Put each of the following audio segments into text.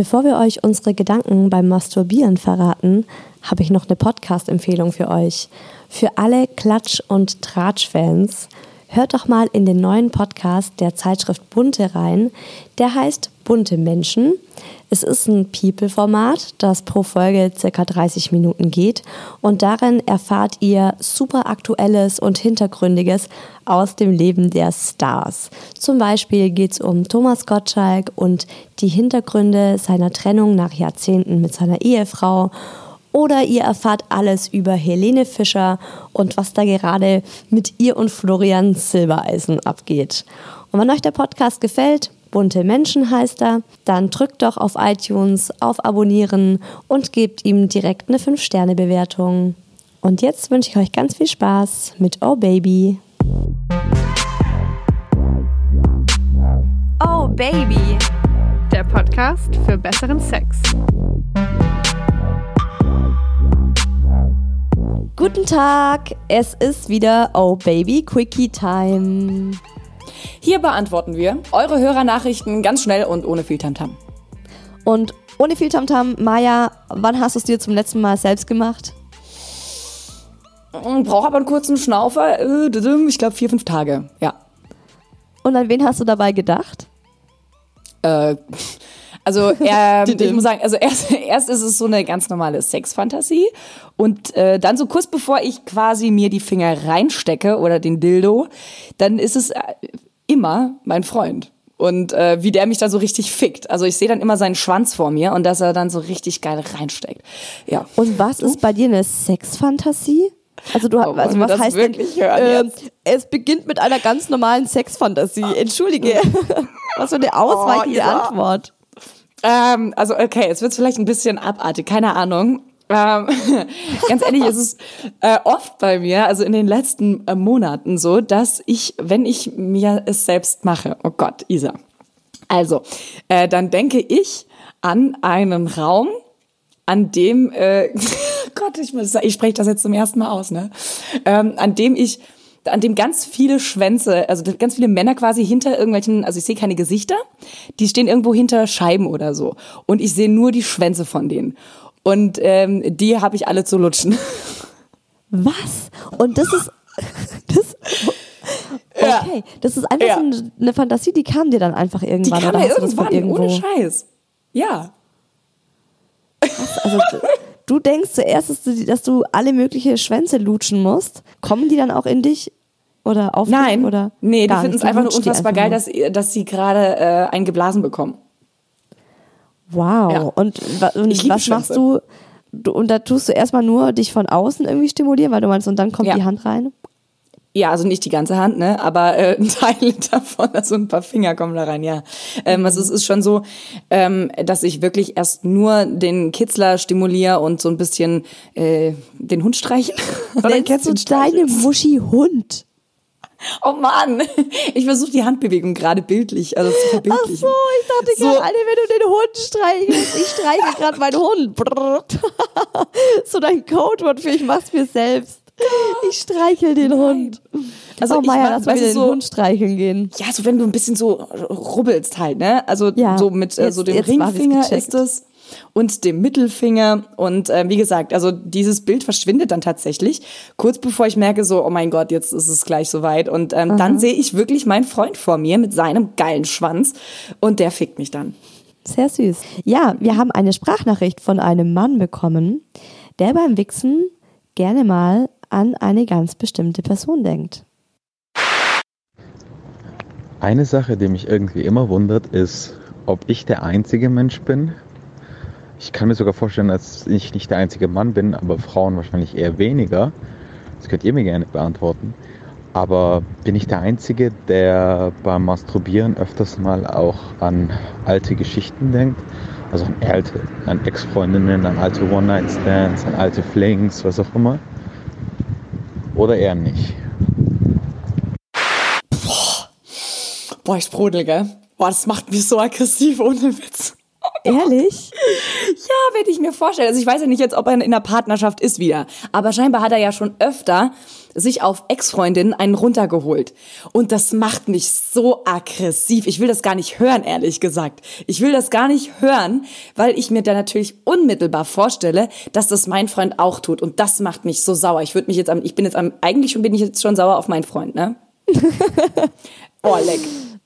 Bevor wir euch unsere Gedanken beim Masturbieren verraten, habe ich noch eine Podcast-Empfehlung für euch. Für alle Klatsch- und Tratsch-Fans, hört doch mal in den neuen Podcast der Zeitschrift Bunte rein. Der heißt Bunte Menschen. Es ist ein People-Format, das pro Folge circa 30 Minuten geht und darin erfahrt ihr super aktuelles und hintergründiges aus dem Leben der Stars. Zum Beispiel geht es um Thomas Gottschalk und die Hintergründe seiner Trennung nach Jahrzehnten mit seiner Ehefrau oder ihr erfahrt alles über Helene Fischer und was da gerade mit ihr und Florian Silbereisen abgeht. Und wenn euch der Podcast gefällt, Bunte Menschen heißt er, dann drückt doch auf iTunes auf Abonnieren und gebt ihm direkt eine 5-Sterne-Bewertung. Und jetzt wünsche ich euch ganz viel Spaß mit Oh Baby. Oh Baby, der Podcast für besseren Sex. Guten Tag, es ist wieder Oh Baby Quickie Time. Hier beantworten wir eure Hörernachrichten ganz schnell und ohne viel Tamtam. Und ohne viel Tamtam, Maja, wann hast du es dir zum letzten Mal selbst gemacht? Brauche aber einen kurzen Schnaufer. Äh, ich glaube vier, fünf Tage, ja. Und an wen hast du dabei gedacht? Äh, also er, ich muss sagen, also erst, erst ist es so eine ganz normale Sexfantasie und äh, dann so kurz bevor ich quasi mir die Finger reinstecke oder den Dildo, dann ist es äh, immer mein Freund. Und äh, wie der mich da so richtig fickt. Also ich sehe dann immer seinen Schwanz vor mir und dass er dann so richtig geil reinsteckt. Ja. Und was ist bei dir eine Sexfantasie? Also du oh, also was heißt denn, äh, es beginnt mit einer ganz normalen Sexfantasie. Entschuldige. was für eine ausweichende oh. Antwort. Ähm, also okay, es wird vielleicht ein bisschen abartig, keine Ahnung. Ähm, ganz ehrlich, ist es äh, oft bei mir, also in den letzten äh, Monaten so, dass ich, wenn ich mir es selbst mache, oh Gott, Isa. Also, äh, dann denke ich an einen Raum, an dem, äh, Gott, ich, muss, ich spreche das jetzt zum ersten Mal aus, ne? Ähm, an dem ich an dem ganz viele Schwänze, also ganz viele Männer quasi hinter irgendwelchen, also ich sehe keine Gesichter, die stehen irgendwo hinter Scheiben oder so. Und ich sehe nur die Schwänze von denen. Und ähm, die habe ich alle zu lutschen. Was? Und das ist. Das, okay, das ist einfach ja. so eine Fantasie, die kam dir dann einfach irgendwann. Die kam oder mir irgendwann, ohne Scheiß. Ja. Was? Also du denkst zuerst, dass du, dass du alle mögliche Schwänze lutschen musst. Kommen die dann auch in dich? Oder auf Nein, dich, oder nee, die finden es einfach nur unfassbar geil, dass, dass sie gerade äh, einen geblasen bekommen. Wow. Ja. Und, und was machst du? du? Und da tust du erstmal nur dich von außen irgendwie stimulieren, weil du meinst, und dann kommt ja. die Hand rein? Ja, also nicht die ganze Hand, ne, aber äh, ein Teil davon, also ein paar Finger kommen da rein, ja. Ähm, also es ist schon so, ähm, dass ich wirklich erst nur den Kitzler stimuliere und so ein bisschen äh, den Hund streiche. Nennst du deine Muschi Hund? Oh Mann, ich versuche die Handbewegung gerade bildlich, also zu verbildlichen. Ach so, ich dachte so. gerade, wenn du den Hund streichelst, ich streiche gerade meinen Hund. so dein Codewort für ich mach's mir selbst. Ich streichel den Nein. Hund. Also oh, Maya, lass mal den so, Hund streicheln gehen. Ja, so wenn du ein bisschen so rubbelst halt, ne? Also ja, so mit äh, so dem Ringfinger ist es und dem Mittelfinger. Und äh, wie gesagt, also dieses Bild verschwindet dann tatsächlich, kurz bevor ich merke, so, oh mein Gott, jetzt ist es gleich soweit. Und ähm, dann sehe ich wirklich meinen Freund vor mir mit seinem geilen Schwanz und der fickt mich dann. Sehr süß. Ja, wir haben eine Sprachnachricht von einem Mann bekommen, der beim Wichsen gerne mal an eine ganz bestimmte Person denkt. Eine Sache, die mich irgendwie immer wundert, ist, ob ich der einzige Mensch bin, ich kann mir sogar vorstellen, dass ich nicht der einzige Mann bin, aber Frauen wahrscheinlich eher weniger. Das könnt ihr mir gerne beantworten. Aber bin ich der Einzige, der beim Masturbieren öfters mal auch an alte Geschichten denkt? Also an alte, an Ex-Freundinnen, an alte One-Night-Stands, an alte Flings, was auch immer? Oder eher nicht? Boah, ich sprudel, gell? Boah, das macht mich so aggressiv, ohne Witz. Oh Ehrlich? Ja, wenn ich mir vorstelle. Also ich weiß ja nicht jetzt, ob er in einer Partnerschaft ist wieder. Aber scheinbar hat er ja schon öfter sich auf Ex-Freundinnen einen runtergeholt. Und das macht mich so aggressiv. Ich will das gar nicht hören, ehrlich gesagt. Ich will das gar nicht hören, weil ich mir da natürlich unmittelbar vorstelle, dass das mein Freund auch tut. Und das macht mich so sauer. Ich würde mich jetzt am, ich bin jetzt am, eigentlich bin ich jetzt schon sauer auf meinen Freund, ne? oh, leck.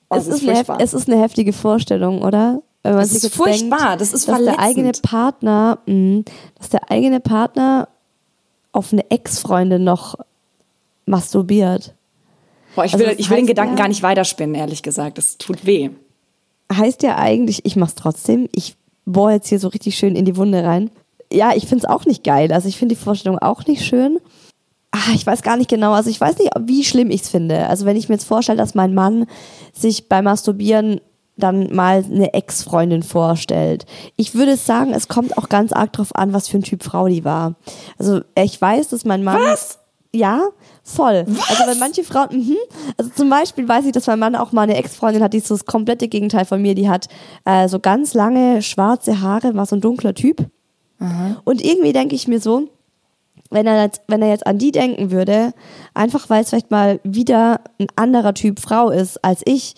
Oh, es, ist eine, es ist eine heftige Vorstellung, oder? Wenn man das sich ist furchtbar, denkt, das ist dass der eigene verletzend. Partner, mh, dass der eigene Partner auf eine Ex-Freundin noch masturbiert. Boah, ich Also will, ich will den Gedanken ja- gar nicht weiterspinnen, ehrlich gesagt. Das tut weh. Heißt ja eigentlich, ich mach's trotzdem. Ich bohre jetzt hier so richtig schön in die Wunde rein. Ja, ich find's auch nicht geil. Also ich finde die Vorstellung auch nicht schön. Ah, ich weiß gar nicht genau. Also ich weiß nicht, wie schlimm ich's finde. Also wenn ich mir jetzt vorstelle, dass mein Mann sich beim Masturbieren dann mal eine Ex-Freundin vorstellt. Ich würde sagen, es kommt auch ganz arg drauf an, was für ein Typ Frau die war. Also ich weiß, dass mein Mann. Was? Ja, voll. Also wenn manche Frauen, mhm. also zum Beispiel weiß ich, dass mein Mann auch mal eine Ex-Freundin hat, die ist so das komplette Gegenteil von mir. Die hat äh, so ganz lange schwarze Haare, war so ein dunkler Typ. Und irgendwie denke ich mir so, wenn er, jetzt, wenn er jetzt an die denken würde, einfach weil es vielleicht mal wieder ein anderer Typ Frau ist als ich,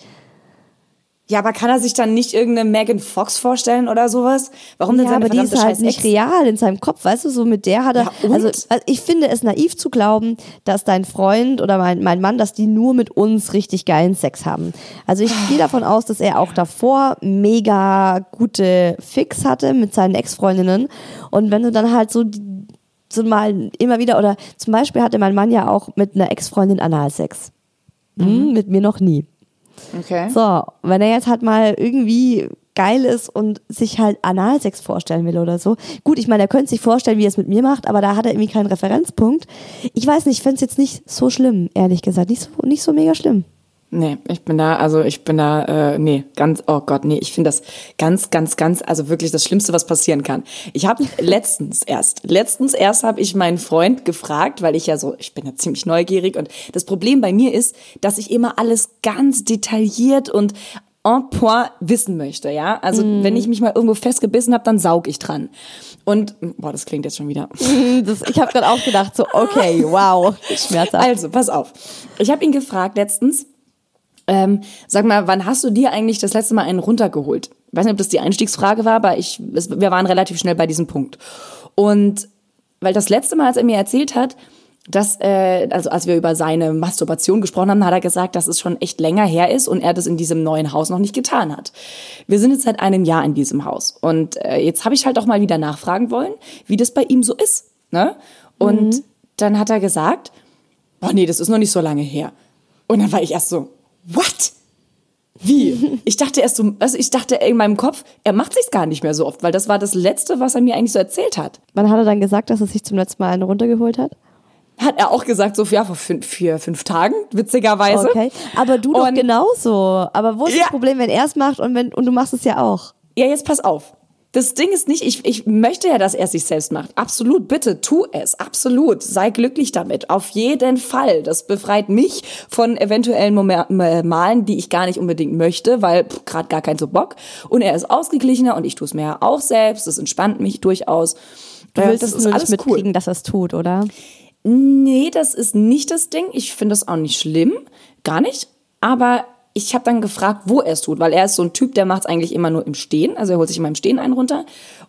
Ja, aber kann er sich dann nicht irgendeine Megan Fox vorstellen oder sowas? Warum denn ja, seine aber die ist halt scheiß nicht Ex? real in seinem Kopf, weißt du, so mit der hat er, Ja, also, also ich finde es naiv zu glauben, dass dein Freund oder mein, mein Mann, dass die nur mit uns richtig geilen Sex haben. Also ich gehe davon aus, dass er auch davor mega gute Fix hatte mit seinen Ex-Freundinnen und wenn du dann halt so so mal immer wieder oder zum Beispiel hatte mein Mann ja auch mit einer Ex-Freundin Analsex. Hm, mit mir noch nie. Okay. So, wenn er jetzt halt mal irgendwie geil ist und sich halt Analsex vorstellen will oder so. Gut, ich meine, er könnte sich vorstellen, wie er es mit mir macht, aber da hat er irgendwie keinen Referenzpunkt. Ich weiß nicht, ich fände es jetzt nicht so schlimm, ehrlich gesagt. Nicht so, nicht so mega schlimm. Nee, ich bin da, also ich bin da, äh, nee, ganz, oh Gott, nee, ich finde das ganz, ganz, ganz, also wirklich das Schlimmste, was passieren kann. Ich habe letztens erst, letztens erst habe ich meinen Freund gefragt, weil ich ja so, ich bin ja ziemlich neugierig und das Problem bei mir ist, dass ich immer alles ganz detailliert und en point wissen möchte, ja. Also wenn ich mich mal irgendwo festgebissen habe, dann saug ich dran. Und, boah, das klingt jetzt schon wieder. Das, ich habe gerade auch gedacht, so, okay, wow, schmerzhaft. Also, pass auf. Ich habe ihn gefragt letztens, ähm, sag mal, wann hast du dir eigentlich das letzte Mal einen runtergeholt? Ich weiß nicht, ob das die Einstiegsfrage war, aber ich, es, wir waren relativ schnell bei diesem Punkt. Und weil das letzte Mal, als er mir erzählt hat, dass, äh, also als wir über seine Masturbation gesprochen haben, hat er gesagt, dass es schon echt länger her ist und er das in diesem neuen Haus noch nicht getan hat. Wir sind jetzt seit einem Jahr in diesem Haus und äh, jetzt habe ich halt auch mal wieder nachfragen wollen, wie das bei ihm so ist. Ne? Und dann hat er gesagt, boah nee, das ist noch nicht so lange her. Und dann war ich erst so, what? Wie? Ich dachte erst so, also ich dachte in meinem Kopf, er macht sich's gar nicht mehr so oft, weil das war das Letzte, was er mir eigentlich so erzählt hat. Wann hat er dann gesagt, dass er sich zum letzten Mal einen runtergeholt hat? Hat er auch gesagt, so ja, vor fünf, vier, fünf Tagen, witzigerweise. Okay. Aber du doch Und- genauso. Aber wo ist Ja. das Problem, wenn er es macht und, wenn, und du machst es ja auch? Ja, jetzt pass auf. Das Ding ist nicht, ich, ich möchte ja, dass er sich selbst macht. Absolut, bitte, tu es. Absolut. Sei glücklich damit. Auf jeden Fall. Das befreit mich von eventuellen äh, Malen, die ich gar nicht unbedingt möchte, weil gerade gar kein so Bock. Und er ist ausgeglichener und ich tue es mir ja auch selbst. Das entspannt mich durchaus. Du Ja, willst das es ist nur nicht mitkriegen, dass er es tut, oder? Nee, das ist nicht das Ding. Ich finde das auch nicht schlimm. Gar nicht. Aber ich habe dann gefragt, wo er es tut, weil er ist so ein Typ, der macht es eigentlich immer nur im Stehen. Also er holt sich immer im Stehen einen runter.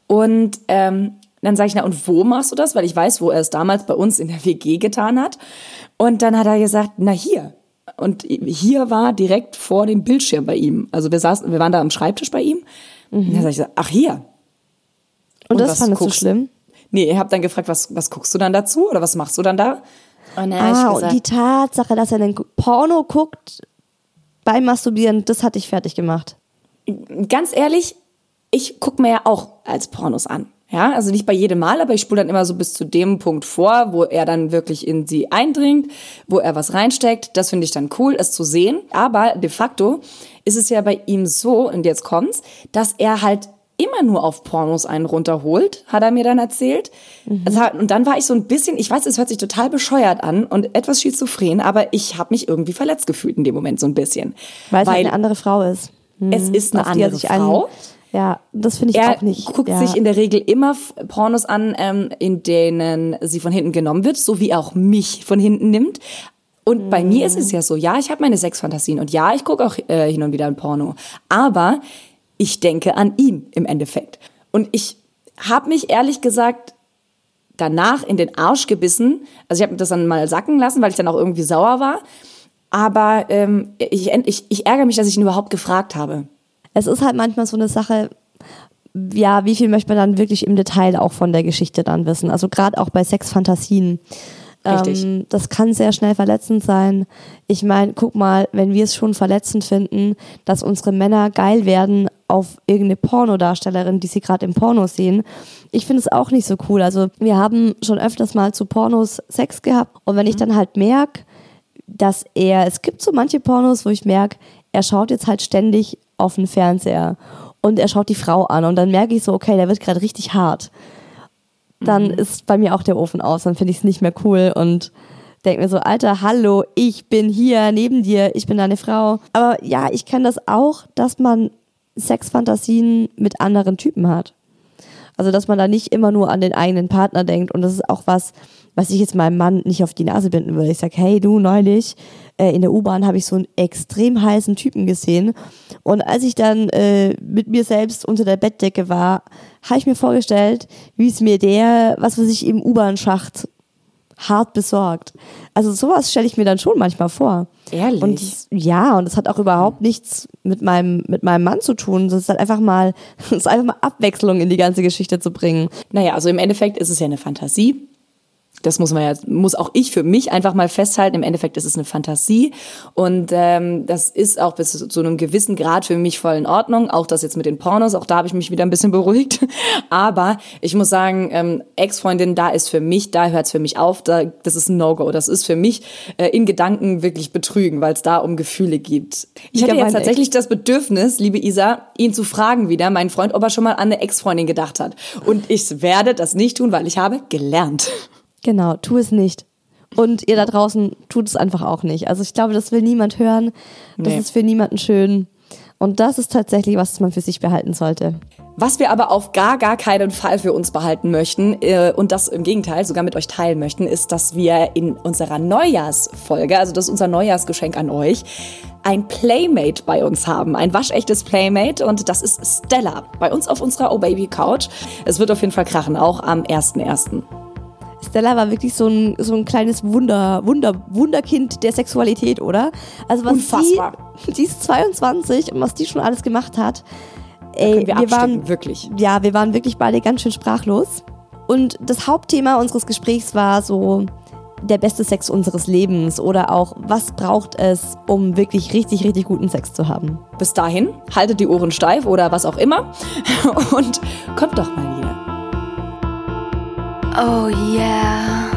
Und ähm, dann sage ich, na, und wo machst du das? Weil ich weiß, wo er es damals bei uns in der WG getan hat. Und dann hat er gesagt, na hier. Und hier war direkt vor dem Bildschirm bei ihm. Also wir saßen, wir waren da am Schreibtisch bei ihm. Und dann sag ich, so, ach hier. Und, Und das fandest du guckst- schlimm? Nee, ich habe dann gefragt, was, was guckst du dann dazu? Oder was machst du dann da? Und hab Ah, ich und gesagt, die Tatsache, dass er den Porno guckt beim Masturbieren, das hat dich fertig gemacht. ganz ehrlich, ich gucke mir ja auch als Pornos an. Ja, also nicht bei jedem Mal, aber ich spule dann immer so bis zu dem Punkt vor, wo er dann wirklich in sie eindringt, wo er was reinsteckt. Das finde ich dann cool, es zu sehen. Aber de facto ist es ja bei ihm so, und jetzt kommt's, dass er halt immer nur auf Pornos einen runterholt, hat er mir dann erzählt. Also, und dann war ich so ein bisschen, ich weiß, es hört sich total bescheuert an und etwas schizophren, aber ich habe mich irgendwie verletzt gefühlt in dem Moment so ein bisschen. Weil es halt eine andere Frau ist. Hm, Es ist eine er andere sich Frau. Ja, das finde ich er auch nicht. guckt ja. sich in der Regel immer Pornos an, ähm, in denen sie von hinten genommen wird, so wie er auch mich von hinten nimmt. Und bei mir ist es ja so, ja, ich habe meine Sexfantasien und ja, ich gucke auch äh, hin und wieder ein Porno. Aber ich denke an ihn im Endeffekt. Und ich habe mich ehrlich gesagt danach in den Arsch gebissen. Also ich habe das dann mal sacken lassen, weil ich dann auch irgendwie sauer war. Aber ähm, ich, ich, ich ärgere mich, dass ich ihn überhaupt gefragt habe. es ist halt manchmal so eine Sache, ja, wie viel möchte man dann wirklich im Detail auch von der Geschichte dann wissen? Also gerade auch bei Sexfantasien. Richtig. Ähm, das kann sehr schnell verletzend sein. Ich meine, guck mal, wenn wir es schon verletzend finden, dass unsere Männer geil werden auf irgendeine Pornodarstellerin, die sie gerade im Porno sehen. Ich finde es auch nicht so cool. Also wir haben schon öfters mal zu Pornos Sex gehabt und wenn ich dann halt merke, dass er, es gibt so manche Pornos, wo ich merke, er schaut jetzt halt ständig auf den Fernseher und er schaut die Frau an und dann merke ich so, okay, der wird gerade richtig hart. Dann ist bei mir auch der Ofen aus, dann finde ich es nicht mehr cool und denke mir so, Alter, hallo, ich bin hier neben dir, ich bin deine Frau. Aber ja, ich kenne das auch, dass man Sexfantasien mit anderen Typen hat. Also, dass man da nicht immer nur an den eigenen Partner denkt. Und das ist auch was, was ich jetzt meinem Mann nicht auf die Nase binden würde. Ich sage, hey, du, neulich äh, in der U-Bahn habe ich so einen extrem heißen Typen gesehen. Und als ich dann äh, mit mir selbst unter der Bettdecke war, habe ich mir vorgestellt, wie es mir der, was weiß ich, im U-Bahn-Schacht hart besorgt. Also sowas stelle ich mir dann schon manchmal vor. Ehrlich? Und ja, und es hat auch überhaupt nichts mit meinem, mit meinem Mann zu tun. Es ist halt einfach mal, es ist einfach mal Abwechslung in die ganze Geschichte zu bringen. Naja, also im Endeffekt ist es ja eine Fantasie. Das muss man ja, muss auch ich für mich einfach mal festhalten. Im Endeffekt ist es eine Fantasie und ähm, das ist auch bis zu einem gewissen Grad für mich voll in Ordnung. Auch das jetzt mit den Pornos, auch da habe ich mich wieder ein bisschen beruhigt. Aber ich muss sagen, ähm, Ex-Freundin, da ist für mich, da hört es für mich auf. Da, das ist ein No-Go. Das ist für mich äh, in Gedanken wirklich betrügen, weil es da um Gefühle geht. Ich hatte Ja, jetzt tatsächlich das Bedürfnis, liebe Isa, ihn zu fragen wieder, meinen Freund, ob er schon mal an eine Ex-Freundin gedacht hat. Und ich werde das nicht tun, weil ich habe gelernt. Genau, tu es nicht. Und ihr da draußen tut es einfach auch nicht. Also ich glaube, das will niemand hören. Das Nee. ist für niemanden schön. Und das ist tatsächlich was, man für sich behalten sollte. Was wir aber auf gar, gar keinen Fall für uns behalten möchten äh, und das im Gegenteil sogar mit euch teilen möchten, ist, dass wir in unserer Neujahrsfolge, also das ist unser Neujahrsgeschenk an euch, ein Playmate bei uns haben. Ein waschechtes Playmate und das ist Stella. Bei uns auf unserer Oh Baby Couch. Es wird auf jeden Fall krachen, auch am 1.1. Stella war wirklich so ein, so ein kleines Wunder, Wunder, Wunderkind der Sexualität, oder? Also was Unfassbar. die, die ist 22 und was die schon alles gemacht hat. Ey, Können wir, wir waren, wirklich. ja, wir waren wirklich beide ganz schön sprachlos. Und das Hauptthema unseres Gesprächs war so der beste Sex unseres Lebens oder auch, was braucht es, um wirklich richtig, richtig guten Sex zu haben. Bis dahin, haltet die Ohren steif oder was auch immer und kommt doch mal wieder. Oh yeah.